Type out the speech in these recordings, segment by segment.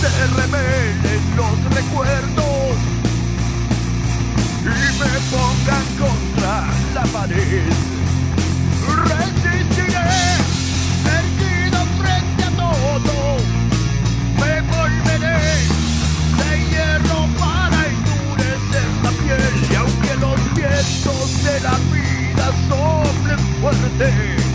se revelen los recuerdos y me pongan contra la pared. Resistiré, erguido frente a todo, me volveré de hierro para endurecer la piel y aunque los vientos de la vida soplen fuerte,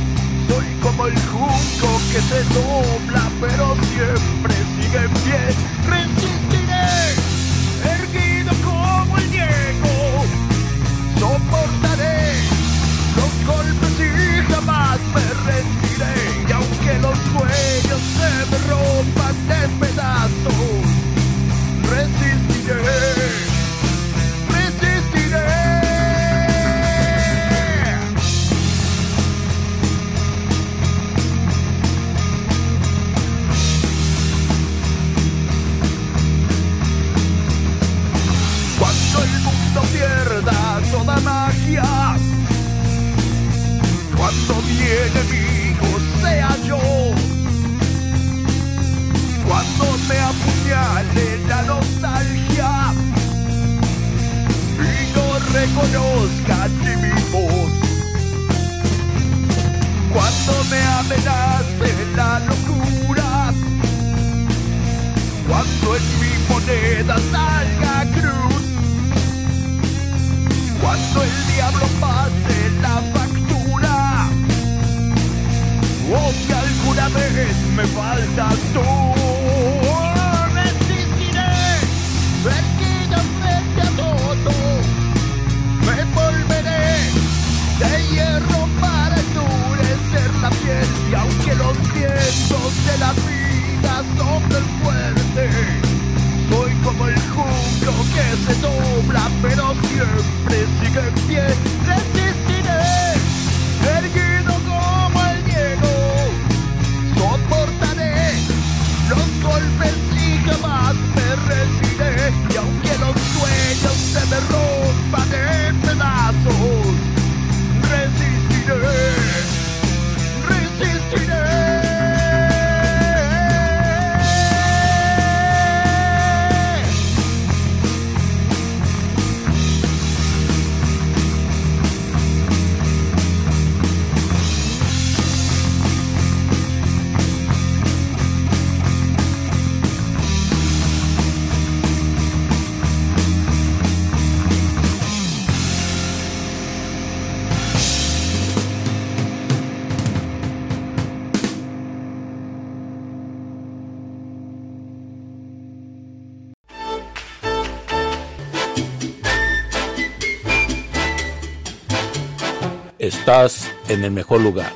Estás en el mejor lugar.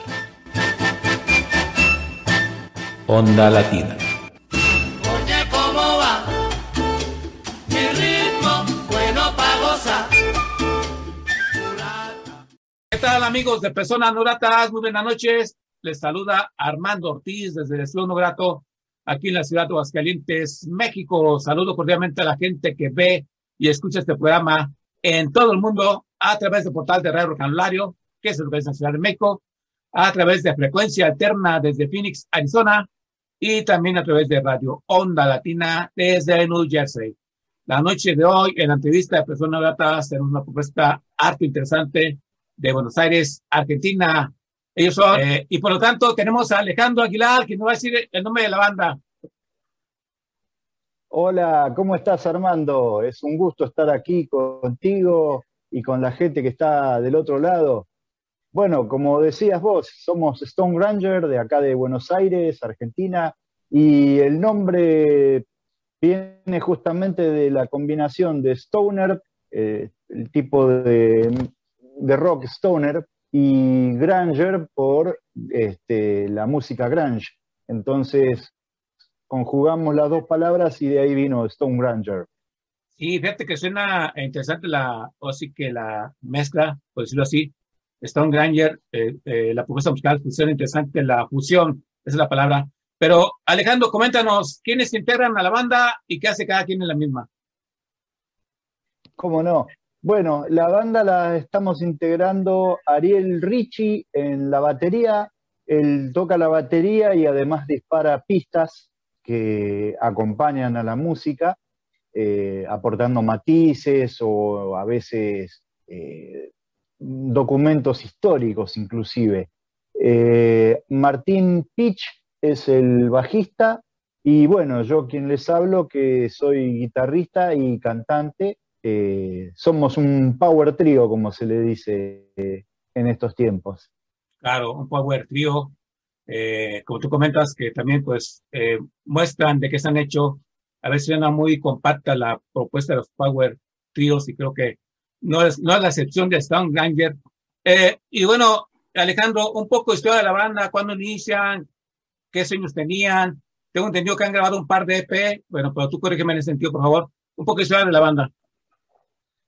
Onda Latina. Oye, ¿cómo va? Mi ritmo, bueno pa' gozar. ¿Qué tal amigos de Personas No Gratas? Muy buenas noches. Les saluda Armando Ortiz desde el Estudio No Grato, aquí en la ciudad de Aguascalientes, México. Saludo cordialmente a la gente que ve y escucha este programa en todo el mundo a través del portal de Radio Canulario, que lugar de la Ciudad de México, a través de frecuencia alterna desde Phoenix, Arizona, y también a través de Radio Onda Latina desde New Jersey. La noche de hoy, en la entrevista de Persona Grata, tenemos una propuesta harto interesante de Buenos Aires, Argentina. Ellos son, eh, y por lo tanto, tenemos a Alejandro Aguilar, que nos va a decir el nombre de la banda. Hola, ¿cómo estás Armando? Es un gusto estar aquí contigo y con la gente que está del otro lado. Bueno, como decías vos, somos Stone Ranger de acá de Buenos Aires, Argentina, y el nombre viene justamente de la combinación de Stoner, eh, el tipo de, rock Stoner, y Granger por este, la música grunge. Entonces, conjugamos las dos palabras y de ahí vino Stone Granger. Sí, fíjate que suena interesante la, o sí que la mezcla, por decirlo así, Stone Granger, eh, eh, la propuesta musical, suena interesante la fusión, esa es la palabra. Pero Alejandro, coméntanos, ¿quiénes integran a la banda y qué hace cada quien en la misma? ¿Cómo no? Bueno, la banda la estamos integrando Ariel Ricci en la batería, él toca la batería y además dispara pistas que acompañan a la música, eh, aportando matices o a veces eh, documentos históricos inclusive. Eh, Martín Pitch es el bajista y bueno, yo quien les hablo que soy guitarrista y cantante, somos un power trio como se le dice en estos tiempos. Claro, un power trio eh, como tú comentas, que también pues eh, muestran de qué se han hecho. A veces suena muy compacta la propuesta de los Power Trios y creo que no es, no es la excepción de Stone Granger. Eh, y bueno, Alejandro, un poco historia de la banda, cuándo inician, qué sueños tenían. Tengo entendido que han grabado un par de EP, bueno, pero tú corrígeme en ese sentido, por favor. Un poco de historia de la banda.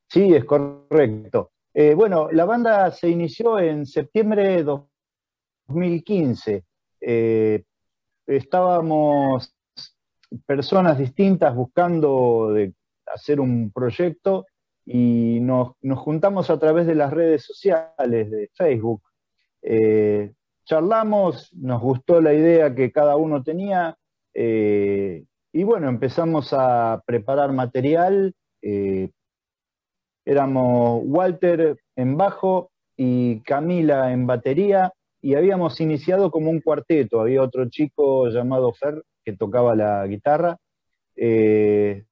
Sí, es correcto. bueno, la banda se inició en septiembre de 2015. Eh, estábamos personas distintas buscando de hacer un proyecto y nos, juntamos a través de las redes sociales, de Facebook. Eh, charlamos, nos gustó la idea que cada uno tenía eh, y bueno, empezamos a preparar material. éramos Walter en bajo y Camila en batería y habíamos iniciado como un cuarteto. Había otro chico llamado Fer que tocaba la guitarra. Eh,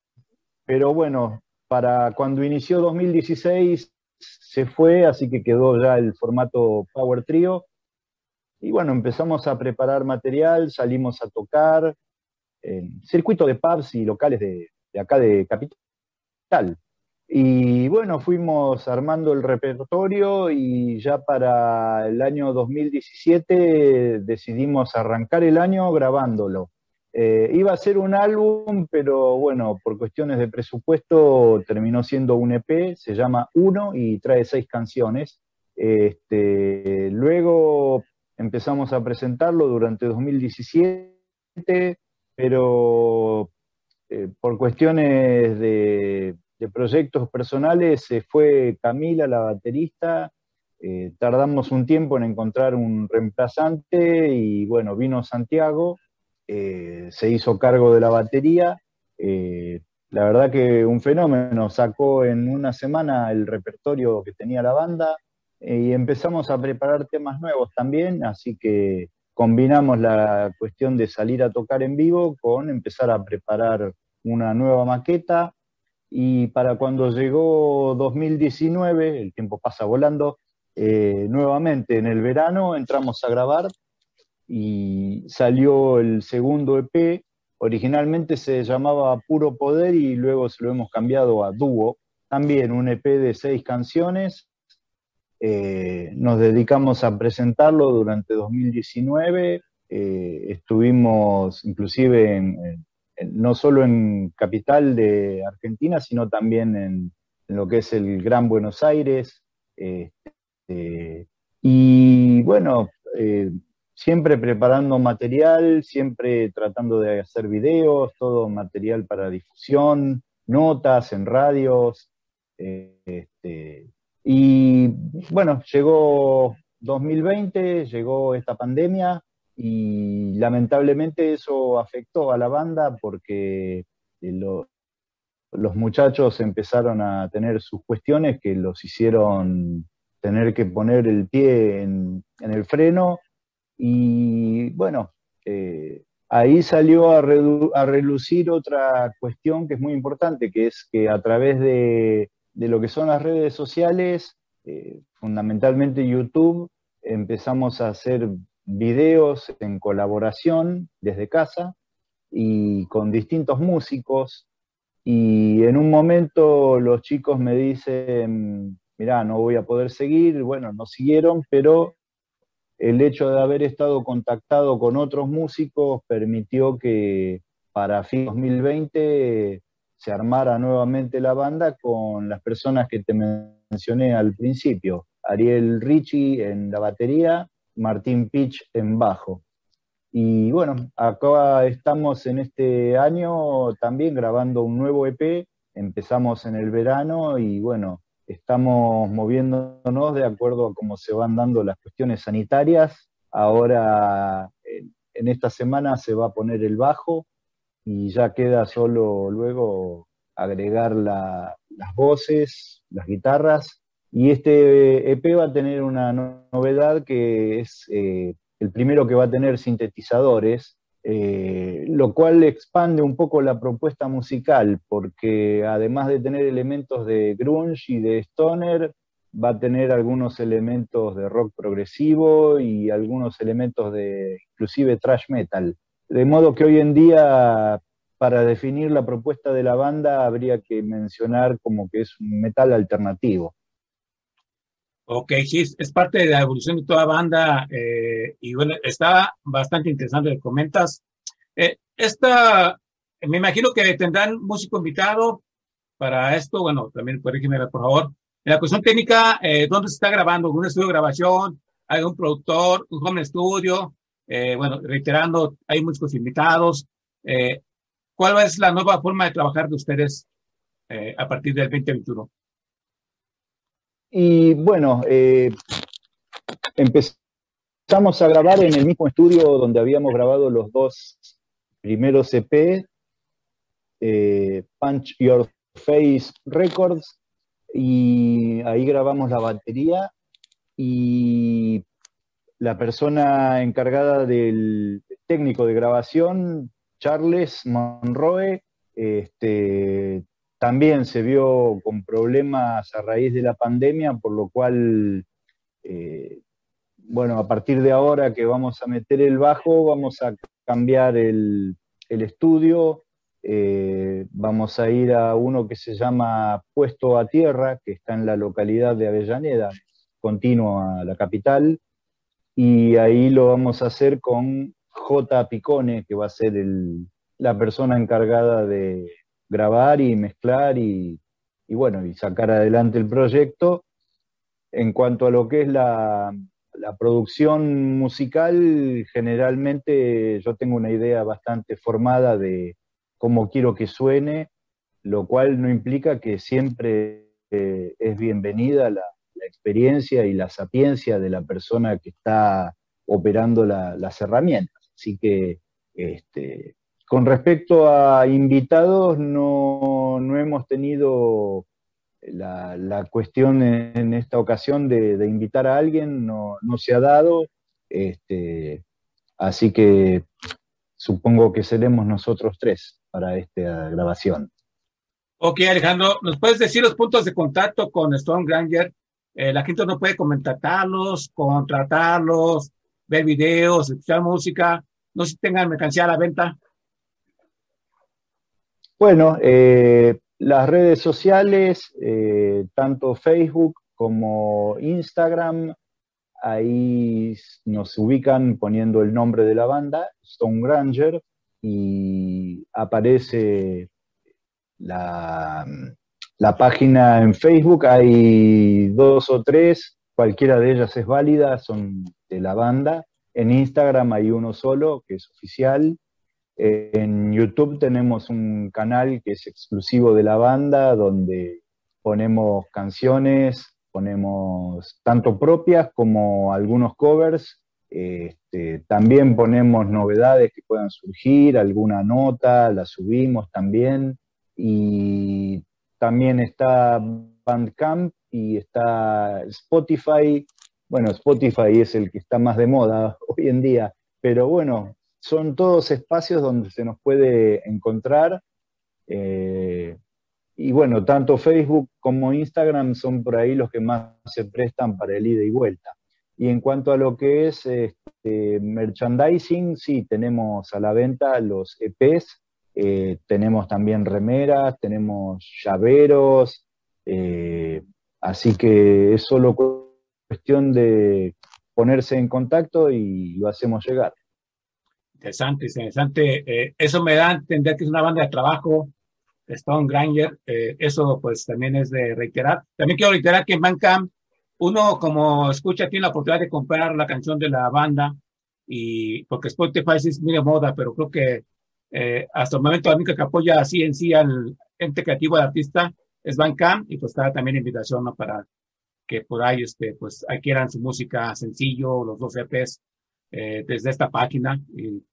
pero bueno, para cuando inició 2016 se fue, así que quedó ya el formato Power Trio. Y bueno, empezamos a preparar material, salimos a tocar en circuito de pubs y locales de, de acá de Capital. Y bueno, fuimos armando el repertorio y ya para el año 2017 decidimos arrancar el año grabándolo. Eh, iba a ser un álbum, pero bueno, por cuestiones de presupuesto terminó siendo un EP, se llama Uno y trae seis canciones. Este, luego empezamos a presentarlo durante 2017, pero eh, por cuestiones de proyectos personales se fue Camila, la baterista. Eh, tardamos un tiempo en encontrar un reemplazante y bueno, vino Santiago, eh, se hizo cargo de la batería. Eh, la verdad que un fenómeno, sacó en una semana el repertorio que tenía la banda y empezamos a preparar temas nuevos también, así que combinamos la cuestión de salir a tocar en vivo con empezar a preparar una nueva maqueta y para cuando llegó 2019, el tiempo pasa volando, eh, nuevamente en el verano entramos a grabar y salió el segundo EP. Originalmente se llamaba Puro Poder y luego se lo hemos cambiado a Dúo. También un EP de seis canciones. Eh, nos dedicamos a presentarlo durante 2019. Eh, estuvimos inclusive no solo en capital de Argentina, sino también en, lo que es el Gran Buenos Aires. Este, y bueno, eh, siempre preparando material, siempre tratando de hacer videos, todo material para difusión, notas en radios. Este, y bueno, llegó 2020, llegó esta pandemia y lamentablemente eso afectó a la banda porque eh, los muchachos empezaron a tener sus cuestiones que los hicieron tener que poner el pie en, el freno y bueno, eh, ahí salió a, relucir otra cuestión que es muy importante, que es que a través de, lo que son las redes sociales, eh, fundamentalmente YouTube, empezamos a hacer videos en colaboración desde casa y con distintos músicos. Y en un momento los chicos me dicen, mirá, no voy a poder seguir, bueno, no siguieron, pero el hecho de haber estado contactado con otros músicos permitió que para fin 2020 se armara nuevamente la banda con las personas que te mencioné al principio. Ariel Ricci en la batería, Martín Pitch en bajo. Y bueno, acá estamos en este año también grabando un nuevo EP, empezamos en el verano y bueno, estamos moviéndonos de acuerdo a cómo se van dando las cuestiones sanitarias. Ahora, en esta semana se va a poner el bajo y ya queda solo luego agregar las voces, las guitarras y este EP va a tener una novedad que es eh, el primero que va a tener sintetizadores, eh, lo cual expande un poco la propuesta musical, porque además de tener elementos de grunge y de stoner, va a tener algunos elementos de rock progresivo y algunos elementos de inclusive thrash metal. De modo que hoy en día, para definir la propuesta de la banda, habría que mencionar como que es un metal alternativo. Ok, sí, es parte de la evolución de toda banda eh, y bueno, está bastante interesante lo que comentas. Eh, esta, me imagino que tendrán músico invitado para esto, bueno, también puede por favor. En la cuestión técnica, eh, ¿dónde se está grabando? ¿Un estudio de grabación? ¿Hay un productor? ¿Un home studio? Eh, bueno, reiterando, hay músicos invitados. Eh, ¿Cuál es la nueva forma de trabajar de ustedes eh, a partir del 2021? Y bueno, eh, empezamos a grabar en el mismo estudio donde habíamos grabado los dos primeros EP, eh, Punch Your Face Records, y ahí grabamos la batería y la persona encargada del técnico de grabación, Charles Monroe, este, también se vio con problemas a raíz de la pandemia, por lo cual, eh, bueno, a partir de ahora que vamos a meter el bajo, vamos a cambiar el, estudio, eh, vamos a ir a uno que se llama Puesto a Tierra, que está en la localidad de Avellaneda, continuo a la capital, y ahí lo vamos a hacer con J. Picone, que va a ser la persona encargada de, grabar y mezclar y, bueno, y sacar adelante el proyecto. En cuanto a lo que es la, producción musical, generalmente yo tengo una idea bastante formada de cómo quiero que suene, lo cual no implica que siempre eh, es bienvenida la, experiencia y la sapiencia de la persona que está operando las herramientas. Así que este, con respecto a invitados, no, hemos tenido la, cuestión en, esta ocasión de, invitar a alguien, no, se ha dado, este, así que supongo que seremos nosotros tres para esta grabación. Ok, Alejandro, ¿nos puedes decir los puntos de contacto con Stone Granger? Eh, la gente no puede comentarlos, contratarlos, ver videos, escuchar música, no sé si tengan mercancía a la venta. Bueno, eh, las redes sociales, eh, tanto Facebook como Instagram, ahí nos ubican poniendo el nombre de la banda, Stone Granger, y aparece la, la página en Facebook, hay dos o tres, cualquiera de ellas es válida, son de la banda. En Instagram hay uno solo, que es oficial, en YouTube tenemos un canal que es exclusivo de la banda, donde ponemos canciones, ponemos tanto propias como algunos covers, este, también ponemos novedades que puedan surgir, alguna nota, la subimos también. Y también está Bandcamp y está Spotify. Bueno, Spotify es el que está más de moda hoy en día, pero bueno, son todos espacios donde se nos puede encontrar. Eh, y bueno, tanto Facebook como Instagram son por ahí los que más se prestan para el ida y vuelta. Y en cuanto a lo que es este, merchandising, sí, tenemos a la venta los EPs, eh, tenemos también remeras, tenemos llaveros, eh, así que es solo cuestión de ponerse en contacto y lo hacemos llegar. Interesante, interesante. Eh, eso me da a entender que es una banda de trabajo, Stone Granger. Eh, eso pues también es de reiterar. También quiero reiterar que en Bandcamp uno como escucha tiene la oportunidad de comprar la canción de la banda y porque Spotify es muy de moda, pero creo que eh, hasta el momento la única que apoya así en sí al ente creativo del artista es Bandcamp y pues está también invitación ¿no? para que por ahí este pues adquieran su música sencillo, los dos EPs eh, desde esta página y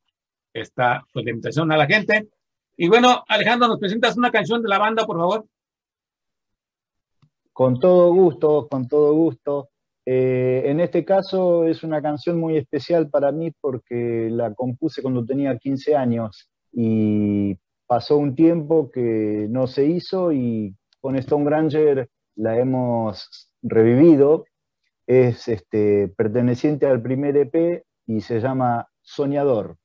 esta pues, invitación a la gente. Y bueno, Alejandro, ¿nos presentas una canción de la banda, por favor? Con todo gusto, con todo gusto. Eh, en este caso es una canción muy especial para mí porque la compuse cuando tenía 15 años y pasó un tiempo que no se hizo y con Stone Granger la hemos revivido. Es este, perteneciente al primer EP y se llama Soñador.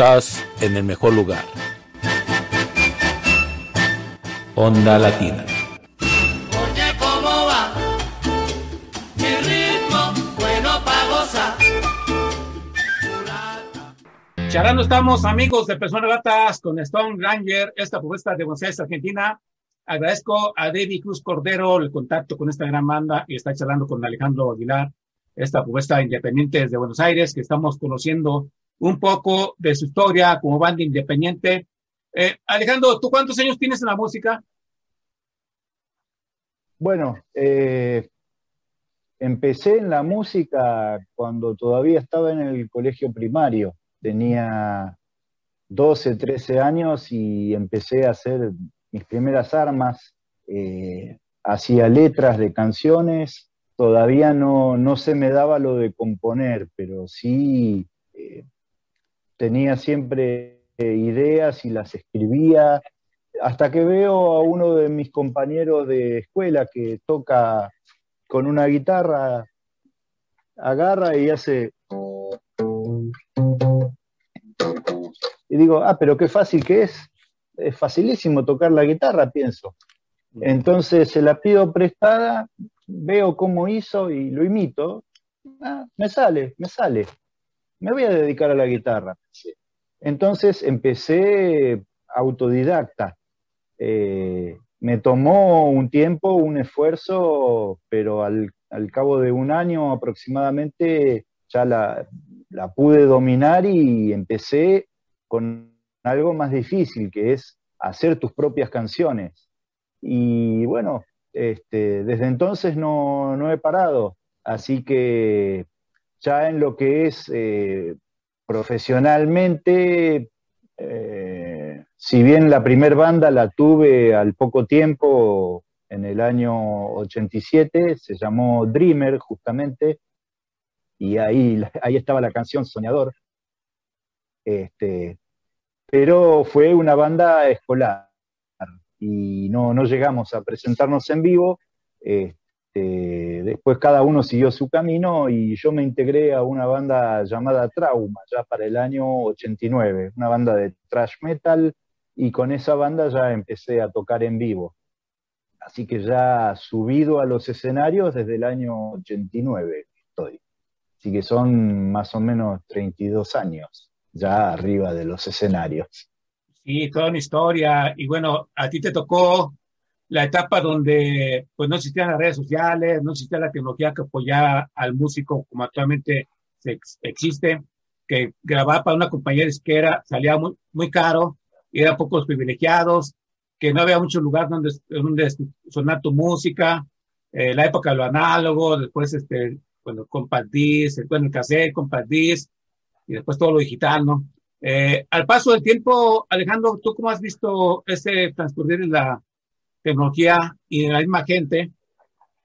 Estás en el mejor lugar. Onda Latina. Oye, ¿cómo va? Mi ritmo, bueno pa' gozar. Charlando estamos, amigos de Personas Gatas, con Stone Granger, esta propuesta de Buenos Aires, Argentina. Agradezco a David Cruz Cordero el contacto con esta gran banda y está charlando con Alejandro Aguilar, esta propuesta independiente desde Buenos Aires, que estamos conociendo un poco de su historia como banda independiente. Eh, Alejandro, ¿tú cuántos años tienes en la música? Bueno, eh, empecé en la música cuando todavía estaba en el colegio primario. Tenía 12, 13 años y empecé a hacer mis primeras armas. Eh, hacía letras de canciones. Todavía no, no se me daba lo de componer, pero sí tenía siempre eh, ideas y las escribía, hasta que veo a uno de mis compañeros de escuela que toca con una guitarra, agarra y hace... Y digo, ah, pero qué fácil que es. Es facilísimo tocar la guitarra, pienso. Entonces se la pido prestada, veo cómo hizo y lo imito. Ah, me sale, me sale. Me voy a dedicar a la guitarra. Entonces empecé autodidacta. Eh, me tomó un tiempo, un esfuerzo, pero al, al cabo de un año aproximadamente ya la, la, pude dominar y empecé con algo más difícil, que es hacer tus propias canciones. Y bueno, este, desde entonces no, no, he parado, así que ya en lo que es eh, profesionalmente, eh, si bien la primer banda la tuve al poco tiempo, en el año 87, se llamó Dreamer justamente, y ahí, ahí estaba la canción Soñador. Este, pero fue una banda escolar y no, no llegamos a presentarnos en vivo. Este, después cada uno siguió su camino y yo me integré a una banda llamada Trauma, ya para el año 89, una banda de thrash metal, y con esa banda ya empecé a tocar en vivo. Así que ya subido a los escenarios desde el año 89 estoy. Así que son más o menos 32 años ya arriba de los escenarios. Sí, toda una historia. Y bueno, a ti te tocó la etapa donde pues no existían las redes sociales, no existía la tecnología que apoyara al músico como actualmente se, existe, que grabar para una compañía disquera salía muy, muy caro y eran pocos privilegiados, que no había mucho lugar donde, donde sonar tu música, eh, la época de lo análogo, después este, bueno, compact disc, bueno, el cassette, compact disc, y después todo lo digital, ¿no? Eh, al paso del tiempo, Alejandro, ¿tú cómo has visto ese transcurrir en la tecnología y en la misma gente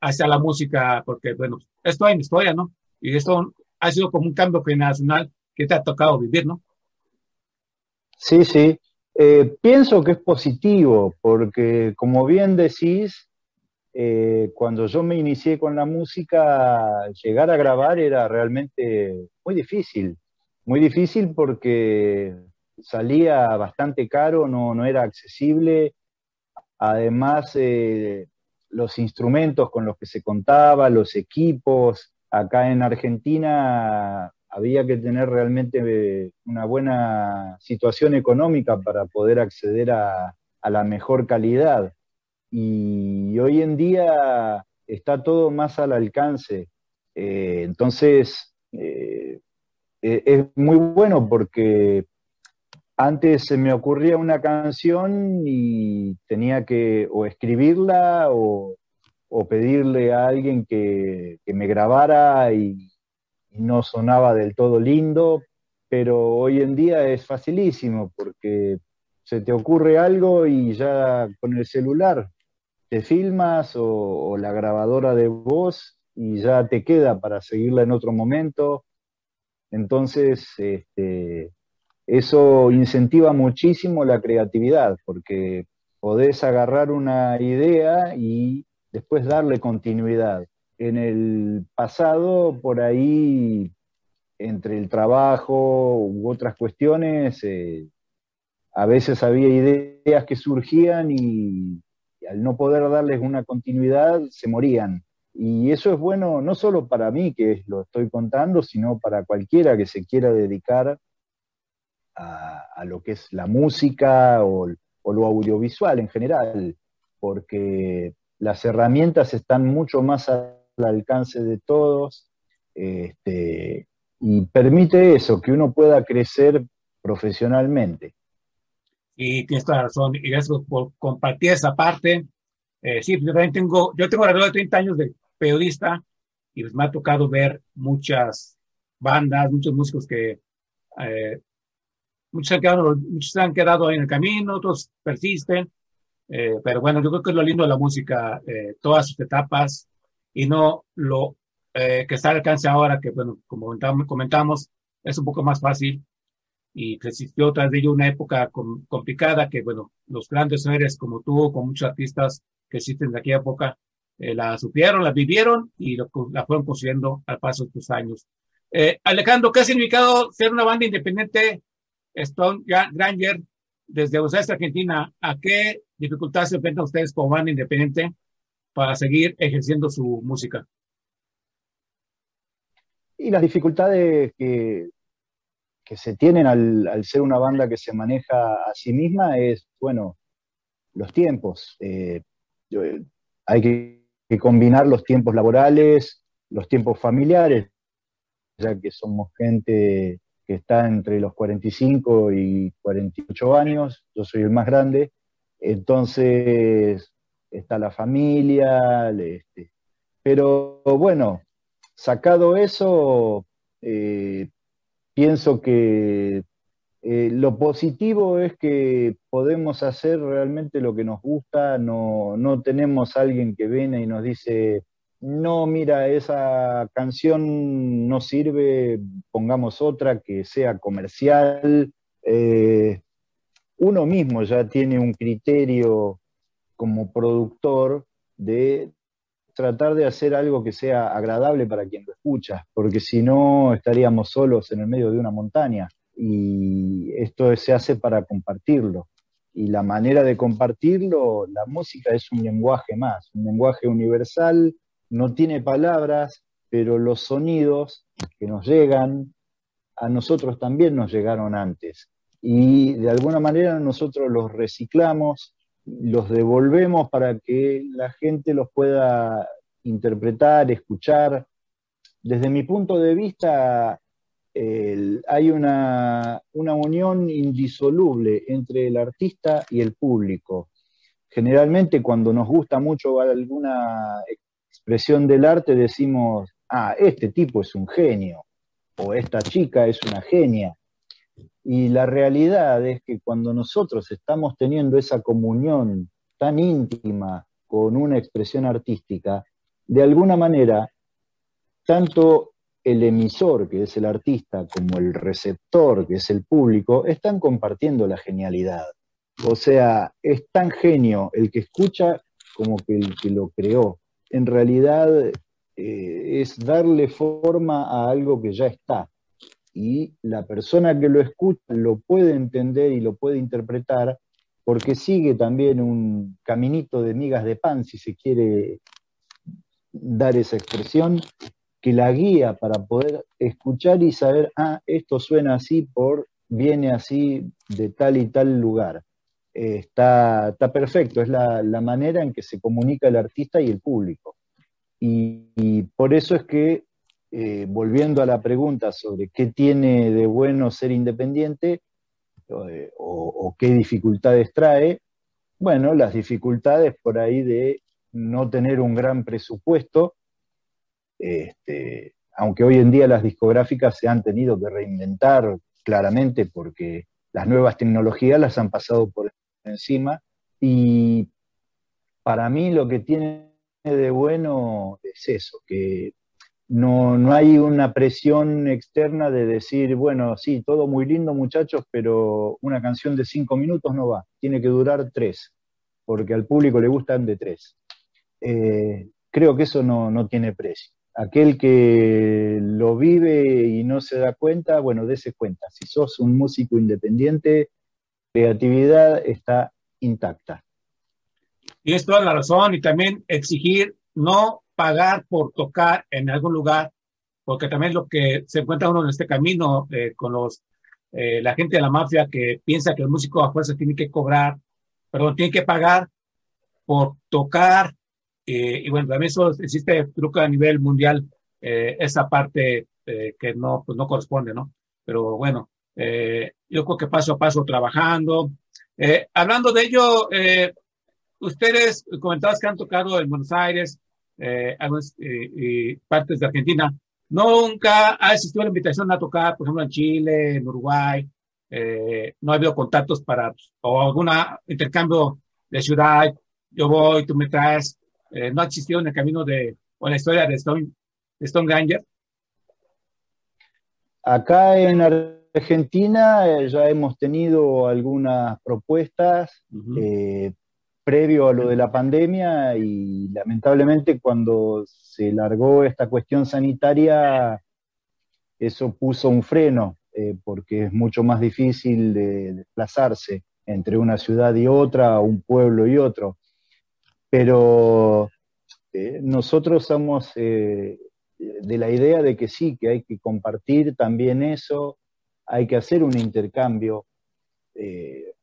hacia la música? Porque, bueno, esto hay historia, ¿no? Y esto ha sido como un cambio generacional que te ha tocado vivir, ¿no? Sí, sí. Eh, pienso que es positivo, porque como bien decís, eh, cuando yo me inicié con la música, llegar a grabar era realmente muy difícil muy difícil porque salía bastante caro, no, no era accesible. Además, eh, los instrumentos con los que se contaba, los equipos, acá en Argentina había que tener realmente eh, una buena situación económica para poder acceder a, la mejor calidad. Y hoy en día está todo más al alcance. Eh, entonces, eh, es muy bueno porque antes se me ocurría una canción y tenía que o escribirla o, pedirle a alguien que, me grabara y, no sonaba del todo lindo, pero hoy en día es facilísimo porque se te ocurre algo y ya con el celular te filmas o, o la grabadora de voz y ya te queda para seguirla en otro momento. Entonces, este, eso incentiva muchísimo la creatividad, porque podés agarrar una idea y después darle continuidad. En el pasado, por ahí, entre el trabajo u otras cuestiones, eh, a veces había ideas que surgían y, y al no poder darles una continuidad se morían. Y eso es bueno no solo para mí, que lo estoy contando, sino para cualquiera que se quiera dedicar a, a lo que es la música o, o lo audiovisual en general, porque las herramientas están mucho más al alcance de todos este, y permite eso, que uno pueda crecer profesionalmente. Y tienes toda la razón, y gracias por compartir esa parte. Eh, sí, yo también tengo, yo tengo alrededor de 30 años de periodista y pues me ha tocado ver muchas bandas, muchos músicos que eh, muchos, han quedado, muchos se han quedado en el camino, otros persisten, eh, pero bueno, yo creo que es lo lindo de la música, eh, todas sus etapas y no lo eh, que está al alcance ahora, que bueno, como comentamos, comentamos, es un poco más fácil y existió tras de ello una época com- complicada que bueno, los grandes seres como tú, con muchos artistas que existen de aquella época, eh, la supieron, la vivieron y lo- la fueron construyendo al paso de tus años. Eh, Alejandro, ¿qué ha significado ser una banda independiente Stone Gra- Granger desde Buenos Argentina? ¿A qué dificultades se enfrentan ustedes como banda independiente para seguir ejerciendo su música? Y las dificultades que, se tienen al, ser una banda que se maneja a sí misma es, bueno, los tiempos. Eh, yo- hay que combinar los tiempos laborales, los tiempos familiares, ya que somos gente que está entre los 45 y 48 años, yo soy el más grande, entonces está la familia, este, pero bueno, sacado eso, eh, pienso que eh, lo positivo es que podemos hacer realmente lo que nos gusta, no, no tenemos alguien que viene y nos dice, no, mira, esa canción no sirve, pongamos otra que sea comercial. Eh, uno mismo ya tiene un criterio como productor de tratar de hacer algo que sea agradable para quien lo escucha, porque si no estaríamos solos en el medio de una montaña y esto se hace para compartirlo. Y la manera de compartirlo, la música es un lenguaje más, un lenguaje universal, no tiene palabras, pero los sonidos que nos llegan, a nosotros también nos llegaron antes. Y de alguna manera nosotros los reciclamos, los devolvemos para que la gente los pueda interpretar, escuchar. Desde mi punto de vista, hay una, una unión indisoluble entre el artista y el público. Generalmente cuando nos gusta mucho alguna expresión del arte decimos, ah, este tipo es un genio, o esta chica es una genia. Y la realidad es que cuando nosotros estamos teniendo esa comunión tan íntima con una expresión artística, de alguna manera, tanto el emisor, que es el artista, como el receptor, que es el público, están compartiendo la genialidad. O sea, es tan genio el que escucha como que el que lo creó. En realidad eh, es darle forma a algo que ya está. Y la persona que lo escucha lo puede entender y lo puede interpretar porque sigue también un caminito de migas de pan, si se quiere dar esa expresión, que la guía para poder escuchar y saber, ah, esto suena así por, viene así de tal y tal lugar. Eh, está, está perfecto, es la, la manera en que se comunica el artista y el público. Y, por eso es que, eh, volviendo a la pregunta sobre qué tiene de bueno ser independiente eh, o, o qué dificultades trae, bueno, las dificultades por ahí de no tener un gran presupuesto, este, aunque hoy en día las discográficas se han tenido que reinventar claramente porque las nuevas tecnologías las han pasado por encima y para mí lo que tiene de bueno es eso, que no, no hay una presión externa de decir, bueno, sí, todo muy lindo muchachos, pero una canción de cinco minutos no va, tiene que durar tres, porque al público le gustan de tres. Eh, creo que eso no, no tiene precio. aquel que lo vive y no se da cuenta, bueno, dése cuenta. Si sos un músico independiente, creatividad está intacta. Tienes toda la razón y también exigir no pagar por tocar en algún lugar, porque también lo que se encuentra uno en este camino eh, con los eh, la gente de la mafia que piensa que el músico a fuerza tiene que cobrar, perdón, tiene que pagar por tocar, eh, y bueno, también eso existe, que a nivel mundial, esa parte que no, pues no corresponde, ¿no? Pero bueno, yo creo que paso a paso trabajando. hablando de ello, ustedes comentaban que han tocado en Buenos Aires, eh, algunas eh, partes de Argentina. Nunca ha existido la invitación a tocar, por ejemplo, en Chile, en Uruguay. Eh, no ha habido contactos para, o algún intercambio de ciudad. Yo voy, tú me traes. no ha existido en el camino de, o en la historia de Stone, de Stone Ganger. Acá en Argentina ya hemos tenido algunas propuestas, previo a lo de la pandemia y lamentablemente cuando se largó esta cuestión sanitaria, eso puso un freno, eh, porque es mucho más difícil de desplazarse entre una ciudad y otra, un pueblo y otro. Pero eh, nosotros somos eh, de la idea de que sí, que hay que compartir también eso, hay que hacer un intercambio.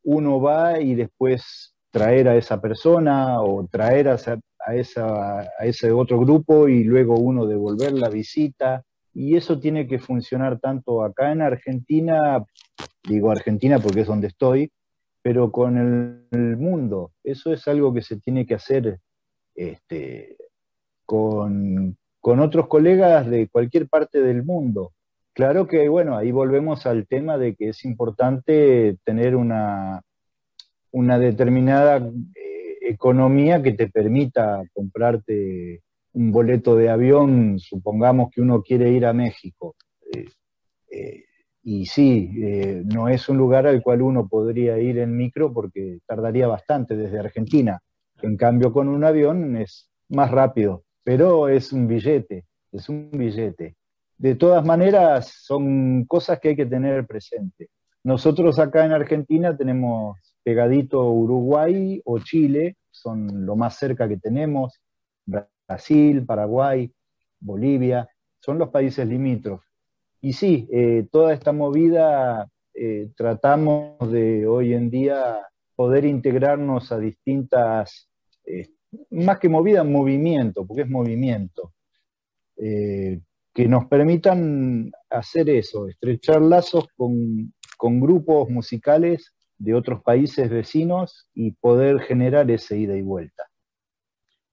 uno va y después traer a esa persona o traer a, a, ese otro grupo y luego uno devolver la visita. Y eso tiene que funcionar tanto acá en Argentina, digo Argentina porque es donde estoy, pero con el, mundo. Eso es algo que se tiene que hacer este, con otros colegas de cualquier parte del mundo. Claro que, bueno, ahí volvemos al tema de que es importante tener una, una determinada eh, economía que te permita comprarte un boleto de avión, supongamos que uno quiere ir a México. Eh, eh, y sí, no es un lugar al cual uno podría ir en micro porque tardaría bastante desde Argentina. En cambio, con un avión es más rápido, pero es un billete, es un billete. De todas maneras, son cosas que hay que tener presente. Nosotros acá en Argentina tenemos pegadito Uruguay o Chile, son lo más cerca que tenemos, Brasil, Paraguay, Bolivia, son los países limítrofes. Y sí, eh, toda esta movida eh, tratamos de hoy en día poder integrarnos a distintas, eh, más que movida, movimiento, porque es movimiento, que nos permitan hacer eso, estrechar lazos con, con grupos musicales de otros países vecinos y poder generar ese ida y vuelta.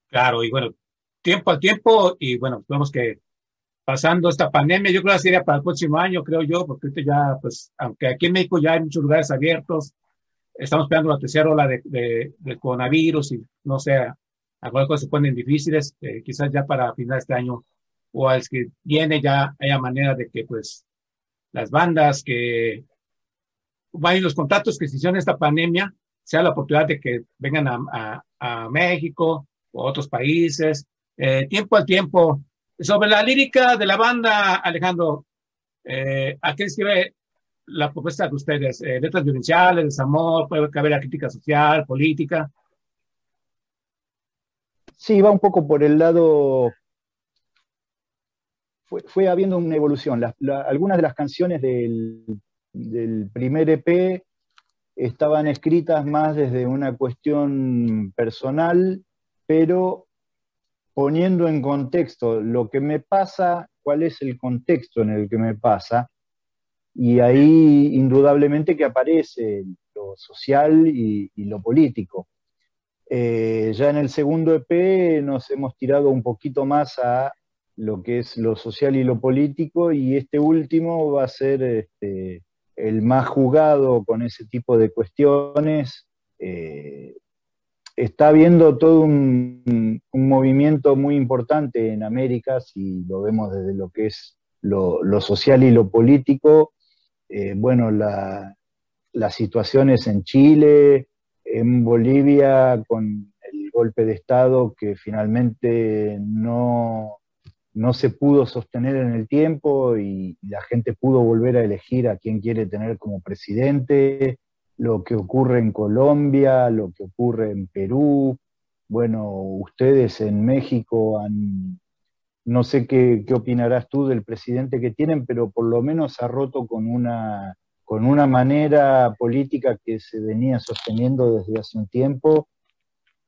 Claro, y bueno, tiempo al tiempo, y bueno, vemos que pasando esta pandemia, yo creo que sería para el próximo año, creo yo, porque ya, pues, aunque aquí en México ya hay muchos lugares abiertos, estamos esperando la tercera ola de, del coronavirus y no sé, algunas cosas se ponen difíciles, eh, quizás ya para final de este año o al que viene ya haya manera de que, pues, las bandas que vayan los contactos que se hicieron esta pandemia, sea la oportunidad de que vengan a, México o a otros países, eh, tiempo al tiempo. Sobre la lírica de la banda, Alejandro, eh, ¿a qué escribe la propuesta de ustedes? Eh, letras vivenciales, desamor, puede haber la crítica social, política. Sí, va un poco por el lado fue, habiendo una evolución. algunas de las canciones del, primer EP estaban escritas más desde una cuestión personal, pero poniendo en contexto lo que me pasa, cuál es el contexto en el que me pasa, y ahí indudablemente que aparece lo social y, lo político. Eh, ya en el segundo EP nos hemos tirado un poquito más a lo que es lo social y lo político, y este último va a ser este, el más jugado con ese tipo de cuestiones, eh, está habiendo todo un, movimiento muy importante en América, si lo vemos desde lo que es lo, social y lo político. Eh, bueno, las situaciones en Chile, en Bolivia, con el golpe de Estado que finalmente no, no se pudo sostener en el tiempo y la gente pudo volver a elegir a quién quiere tener como presidente, lo que ocurre en Colombia, lo que ocurre en Perú. Bueno, ustedes en México han, no sé qué, qué opinarás tú del presidente que tienen, pero por lo menos ha roto con una, con una manera política que se venía sosteniendo desde hace un tiempo.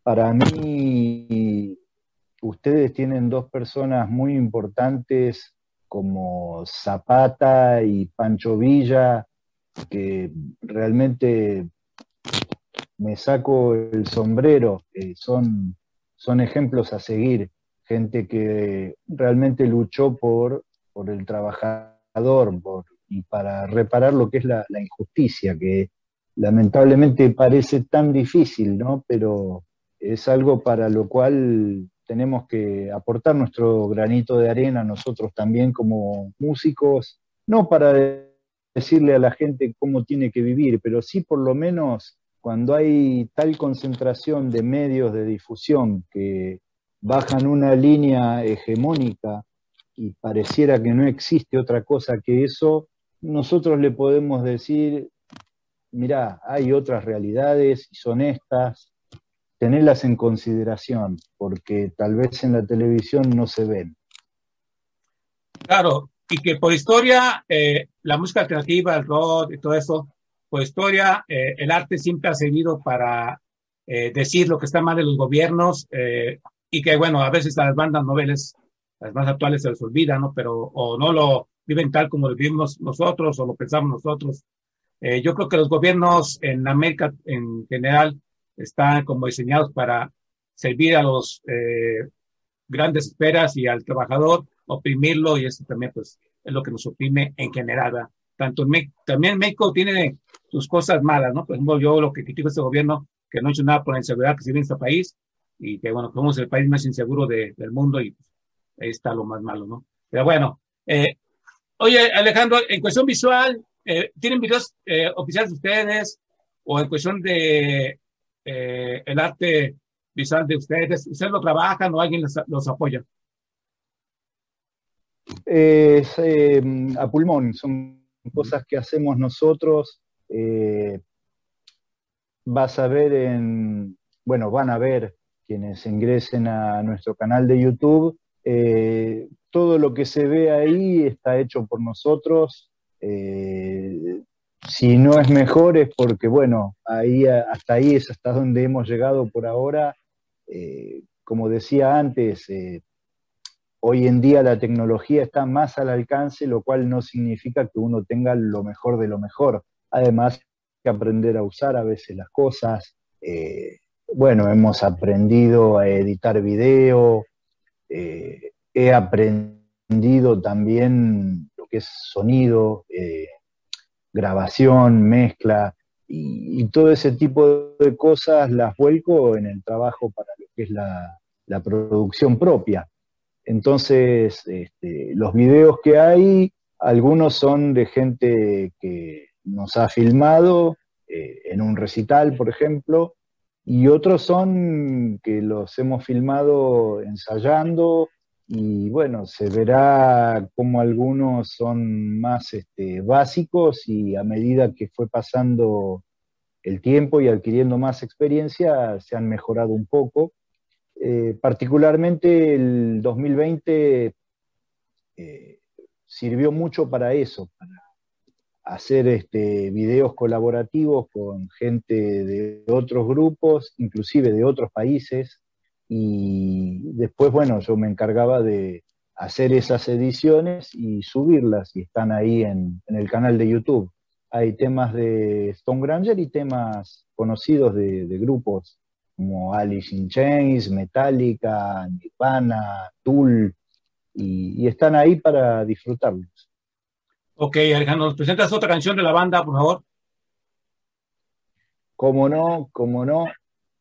Para mí, ustedes tienen dos personas muy importantes como Zapata y Pancho Villa, que realmente me saco el sombrero, son, son ejemplos a seguir, gente que realmente luchó por, por el trabajador y para reparar lo que es la, la, injusticia, que lamentablemente parece tan difícil, ¿no? Pero es algo para lo cual tenemos que aportar nuestro granito de arena nosotros también como músicos, no para decirle a la gente cómo tiene que vivir, pero sí por lo menos cuando hay tal concentración de medios de difusión que bajan una línea hegemónica y pareciera que no existe otra cosa que eso, nosotros le podemos decir, mirá, hay otras realidades y son estas, tenerlas en consideración, porque tal vez en la televisión no se ven. Claro, y que por historia, eh, la música alternativa, el rock y todo eso, por historia, eh, el arte siempre ha servido para eh, decir lo que está mal de los gobiernos eh, y que, bueno, a veces a las bandas noveles, las más actuales se les olvida, ¿no? Pero o no lo viven tal como lo vivimos nosotros o lo pensamos nosotros. yo creo que los gobiernos en América en general están como diseñados para servir a los eh, grandes esperas y al trabajador, oprimirlo, y eso también pues es lo que nos oprime en general. Tanto en México, también México tiene sus cosas malas, ¿no? Por ejemplo, yo lo que critico a este gobierno, que no ha hecho nada por la inseguridad que se vive en este país, y que bueno, somos el país más inseguro de, del mundo, y ahí está lo más malo, ¿no? Pero bueno, eh, oye, Alejandro, en cuestión visual, eh, ¿tienen videos eh, oficiales de ustedes? O en cuestión de eh, el arte visual de ustedes? ¿Ustedes lo trabajan o alguien los, apoya? Eh, a pulmón, son cosas que hacemos nosotros. Eh, vas a ver en, bueno, van a ver quienes ingresen a nuestro canal de YouTube. Eh, todo lo que se ve ahí está hecho por nosotros. Si no es mejor es porque, bueno, ahí, hasta ahí es hasta donde hemos llegado por ahora. Eh, como decía antes, eh, hoy en día la tecnología está más al alcance, lo cual no significa que uno tenga lo mejor de lo mejor. Además, hay que aprender a usar a veces las cosas. Eh, bueno, hemos aprendido a editar video, he aprendido también lo que es sonido, grabación, mezcla y, todo ese tipo de cosas las vuelco en el trabajo para lo que es la, la producción propia. Entonces, este, los videos que hay, algunos son de gente que nos ha filmado eh, en un recital, por ejemplo, y otros son que los hemos filmado ensayando y bueno, se verá como algunos son más este, básicos y a medida que fue pasando el tiempo y adquiriendo más experiencia se han mejorado un poco. Eh, particularmente el 2020 eh, sirvió mucho para eso, para hacer este, videos colaborativos con gente de otros grupos, inclusive de otros países, y después, bueno, yo me encargaba de hacer esas ediciones y subirlas, y están ahí en, en el canal de YouTube. Hay temas de Stone Granger y temas conocidos de, de grupos como Alice in Chains, Metallica, Nirvana, Tool, y, y, están ahí para disfrutarlos. Ok, Alejandro, ¿nos presentas otra canción de la banda, por favor? Como no, como no.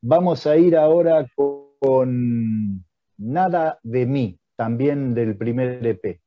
Vamos a ir ahora con con Nada de mí, también del primer EP.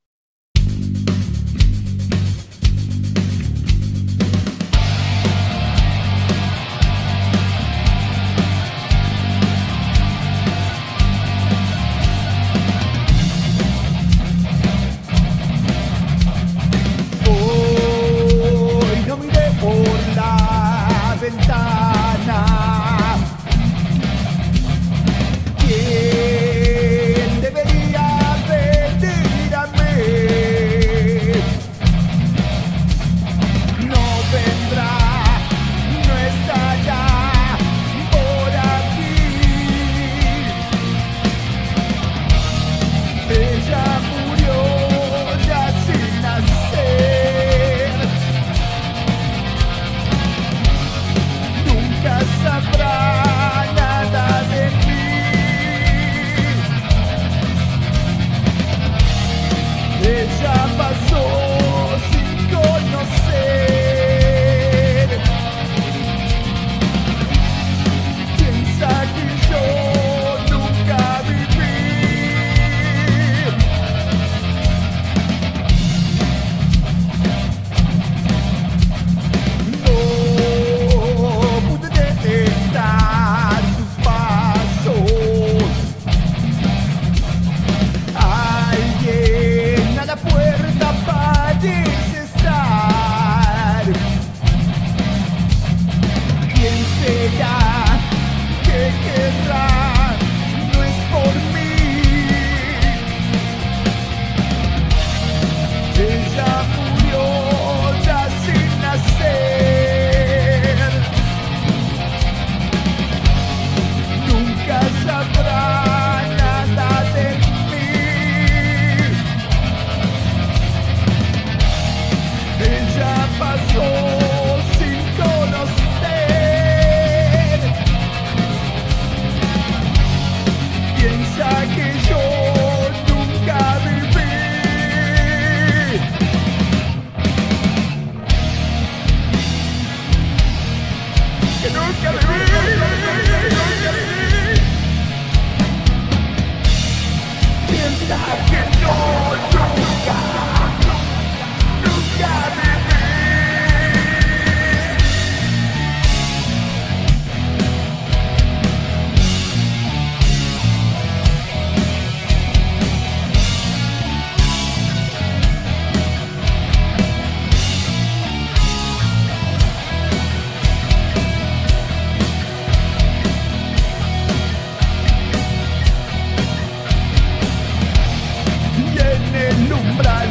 El umbral,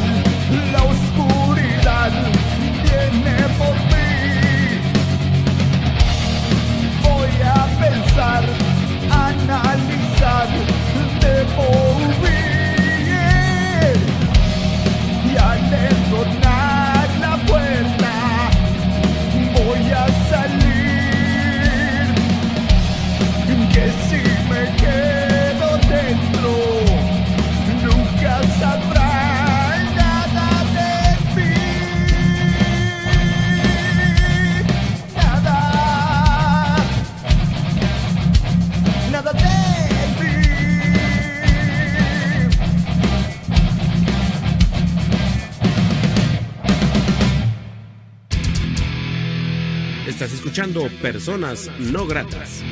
la oscuridad escuchando Personas No Gratas.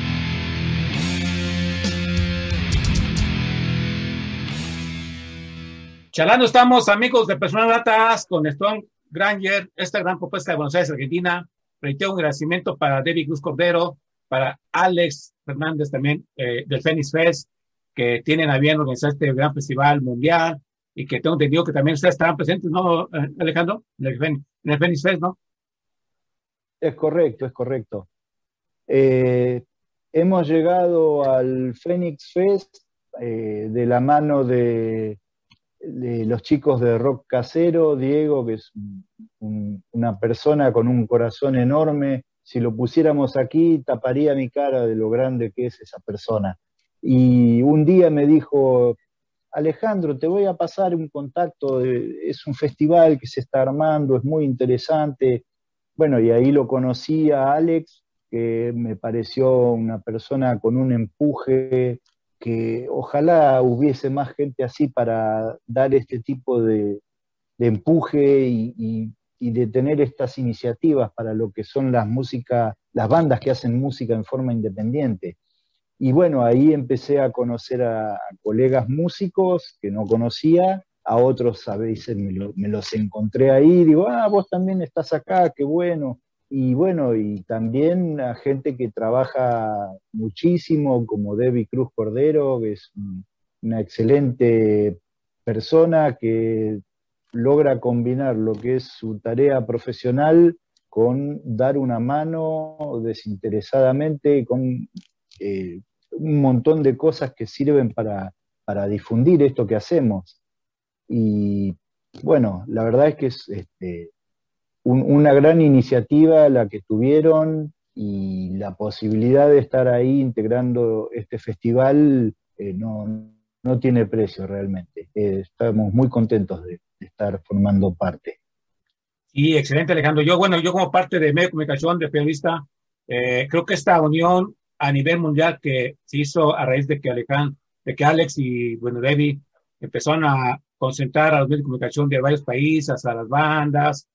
Charlando estamos, amigos de Personas Gratas, con Stone Granger, esta gran propuesta de Buenos Aires, Argentina. Reitero un agradecimiento para David Cruz Cordero, para Alex Fernández también eh, del Phoenix Fest, que tienen a bien organizar este gran festival mundial y que tengo entendido que también ustedes estarán presentes, ¿no, eh, Alejandro? En el Phoenix Fest, ¿no? Es correcto, es correcto. Eh, hemos llegado al Phoenix Fest eh, de la mano de, los chicos de rock casero, Diego, que es un- un- una persona con un corazón enorme. Si lo pusiéramos aquí, taparía mi cara de lo grande que es esa persona. Y un día me dijo, Alejandro, te voy a pasar un contacto, es un festival que se está armando, es muy interesante. Bueno, y ahí lo conocí a Alex, que me pareció una persona con un empuje, que ojalá hubiese más gente así para dar este tipo de, empuje y, y- de tener estas iniciativas para lo que son las músicas, las bandas que hacen música en forma independiente. Y bueno, ahí empecé a conocer a colegas músicos que no conocía, a otros a veces me, lo- me los encontré ahí, digo, ah, vos también estás acá, qué bueno. y bueno, y también a gente que trabaja muchísimo, como Debbie Cruz Cordero, que es una excelente persona que logra combinar lo que es su tarea profesional con dar una mano desinteresadamente, con eh, un montón de cosas que sirven para, para, difundir esto que hacemos. Y bueno, la verdad es que es este, una gran iniciativa la que tuvieron y la posibilidad de estar ahí integrando este festival eh, no, no, tiene precio realmente. Eh, estamos muy contentos de, estar formando parte. Sí, excelente Alejandro. Yo, bueno, yo como parte de medio de comunicación, de periodista, eh, creo que esta unión a nivel mundial que se hizo a raíz de que Alejandro, de que Alex y bueno, Debbie empezaron a concentrar a los medios de comunicación de varios países, a las bandas,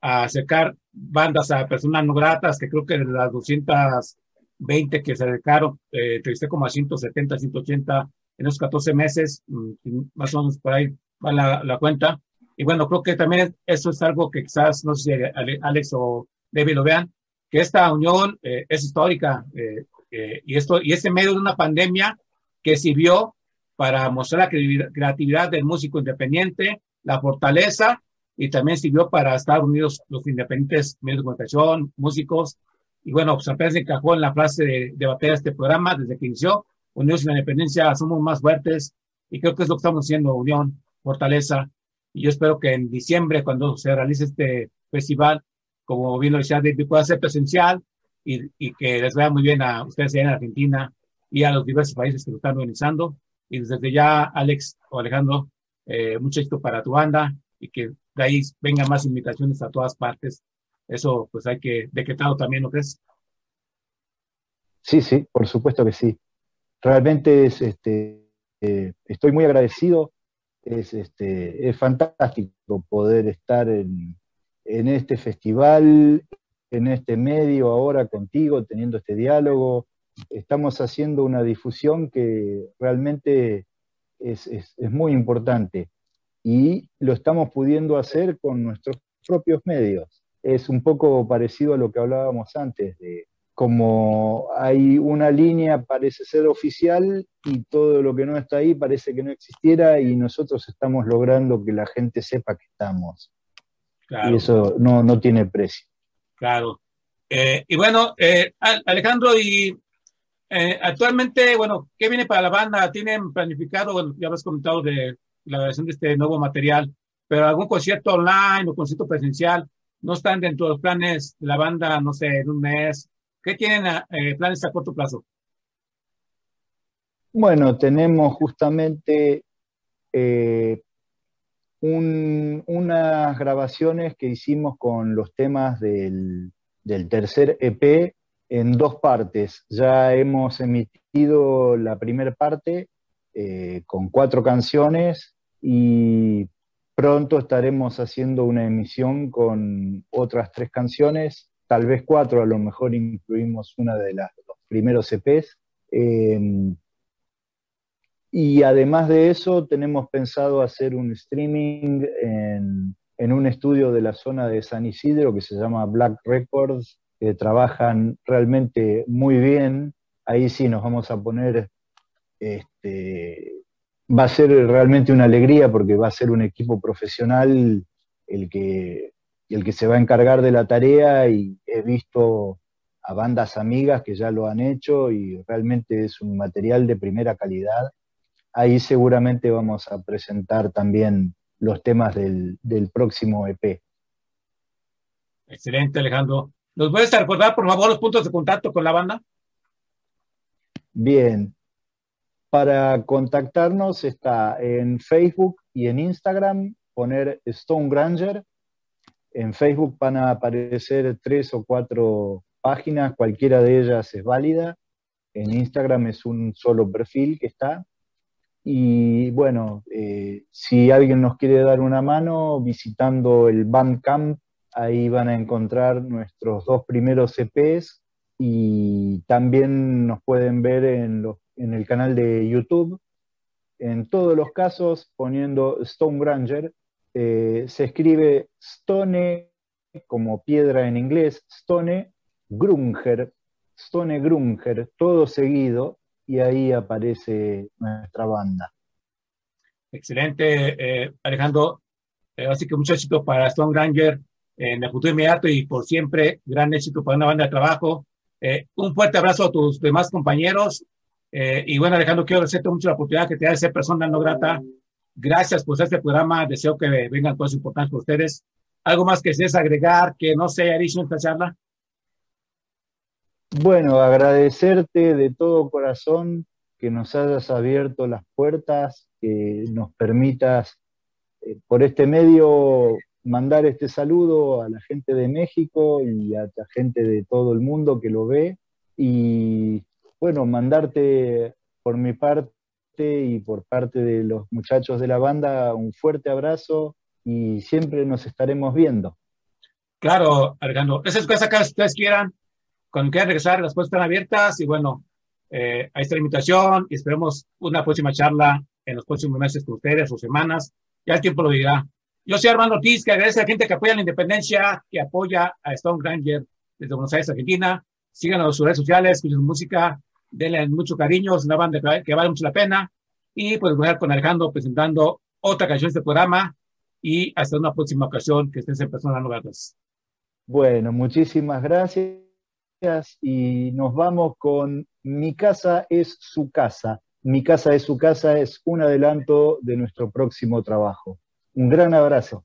a acercar bandas a personas no gratas, que creo que de las 220 que se acercaron, eh, entrevisté como a 170, 180 en esos 14 meses, mm, más o menos por ahí va la, cuenta. Y bueno, creo que también eso es algo que quizás, no sé si Alex o David lo vean, que esta unión eh, es histórica eh, eh, y, esto, y este medio de una pandemia que sirvió para mostrar la creatividad del músico independiente, la fortaleza y también sirvió para Estados Unidos, los independientes medios de comunicación, músicos. Y bueno, pues apenas encajó en la frase de, de batalla este programa desde que inició. Unidos en la independencia somos más fuertes y creo que es lo que estamos haciendo, unión, fortaleza. Y yo espero que en diciembre, cuando se realice este festival, como bien lo decía David, pueda ser presencial y, y, que les vaya muy bien a ustedes allá en Argentina y a los diversos países que lo están organizando. Y desde ya, Alex o Alejandro, eh, para tu banda y que de ahí vengan más invitaciones a todas partes. Eso pues hay que decretarlo también, ¿no crees? Sí, sí, por supuesto que sí. Realmente es, este, eh, estoy muy agradecido. Es, este, es fantástico poder estar en, en este festival, en este medio ahora contigo, teniendo este diálogo. Estamos haciendo una difusión que realmente es, es, es muy importante y lo estamos pudiendo hacer con nuestros propios medios. Es un poco parecido a lo que hablábamos antes, de como hay una línea parece ser oficial y todo lo que no está ahí parece que no existiera y nosotros estamos logrando que la gente sepa que estamos. Y eso no, no tiene precio. Claro. Eh, y bueno, eh, Alejandro, y eh, actualmente, bueno, ¿qué viene para la banda? ¿Tienen planificado, bueno, ya has comentado de la versión de este nuevo material, pero algún concierto online o concierto presencial no están dentro de los planes de la banda, no sé, en un mes. ¿Qué tienen eh, planes a corto plazo? Bueno, tenemos justamente eh, unas grabaciones que hicimos con los temas del, del tercer EP en dos partes. Ya hemos emitido la primera parte eh, con cuatro canciones y pronto estaremos haciendo una emisión con otras tres canciones, tal vez cuatro, a lo mejor incluimos una de las, los primeros EPs. Em, y además de eso, tenemos pensado hacer un streaming en, en, un estudio de la zona de San Isidro que se llama Black Records, trabajan realmente muy bien. Ahí sí nos vamos a poner este, va a ser realmente una alegría porque va a ser un equipo profesional el que, el que se va a encargar de la tarea y he visto a bandas amigas que ya lo han hecho y realmente es un material de primera calidad. Ahí seguramente vamos a presentar también los temas del, del próximo EP. Excelente, Alejandro. ¿Nos puedes recordar, por favor, los puntos de contacto con la banda? Bien, para contactarnos está en Facebook y en Instagram, poner Stone Granger. En Facebook van a aparecer tres o cuatro páginas, cualquiera de ellas es válida. En Instagram es un solo perfil que está. Y bueno, eh, si alguien nos quiere dar una mano visitando el Bandcamp, ahí van a encontrar nuestros dos primeros EPs y también nos pueden ver en el canal de YouTube. En todos los casos, poniendo Stone Granger, eh, se escribe Stone como piedra en inglés, Stone Grunger, Stone Grunger, todo seguido, y ahí aparece nuestra banda. Excelente, eh, Alejandro. Eh, así que mucho éxito para Stone Granger en el futuro inmediato y por siempre, gran éxito para una banda de trabajo. Eh, un fuerte abrazo a tus demás compañeros. Eh, y bueno, Alejandro, quiero agradecerte mucho la oportunidad que te da de ser persona no grata. Gracias por este programa. Deseo que vengan cosas importantes por ustedes. ¿Algo más que desees agregar que no se haya dicho en esta charla? Bueno, agradecerte de todo corazón que nos hayas abierto las puertas, que nos permitas eh, por este medio mandar este saludo a la gente de México y a la gente de todo el mundo que lo ve y bueno, mandarte por mi parte y por parte de los muchachos de la banda un fuerte abrazo y siempre nos estaremos viendo. Claro, Alejandro. Esas cosas que ustedes quieran, cuando quieran regresar, las puertas están abiertas y bueno, eh, ahí está la invitación y esperemos una próxima charla en los próximos meses con ustedes o semanas. Ya el tiempo lo dirá. Yo soy Armando Ortiz, que agradece a la gente que apoya la independencia, que apoya a Stone Granger desde Buenos Aires, Argentina. Síganos en sus redes sociales, escuchen su música, denle mucho cariño, es una banda que, vale mucho la pena. Y pues voy a con Alejandro presentando otra canción de este programa y hasta una próxima ocasión que estés en Personas No. Bueno, muchísimas gracias y nos vamos con Mi casa es su casa. Mi casa es su casa es un adelanto de nuestro próximo trabajo. Un gran abrazo.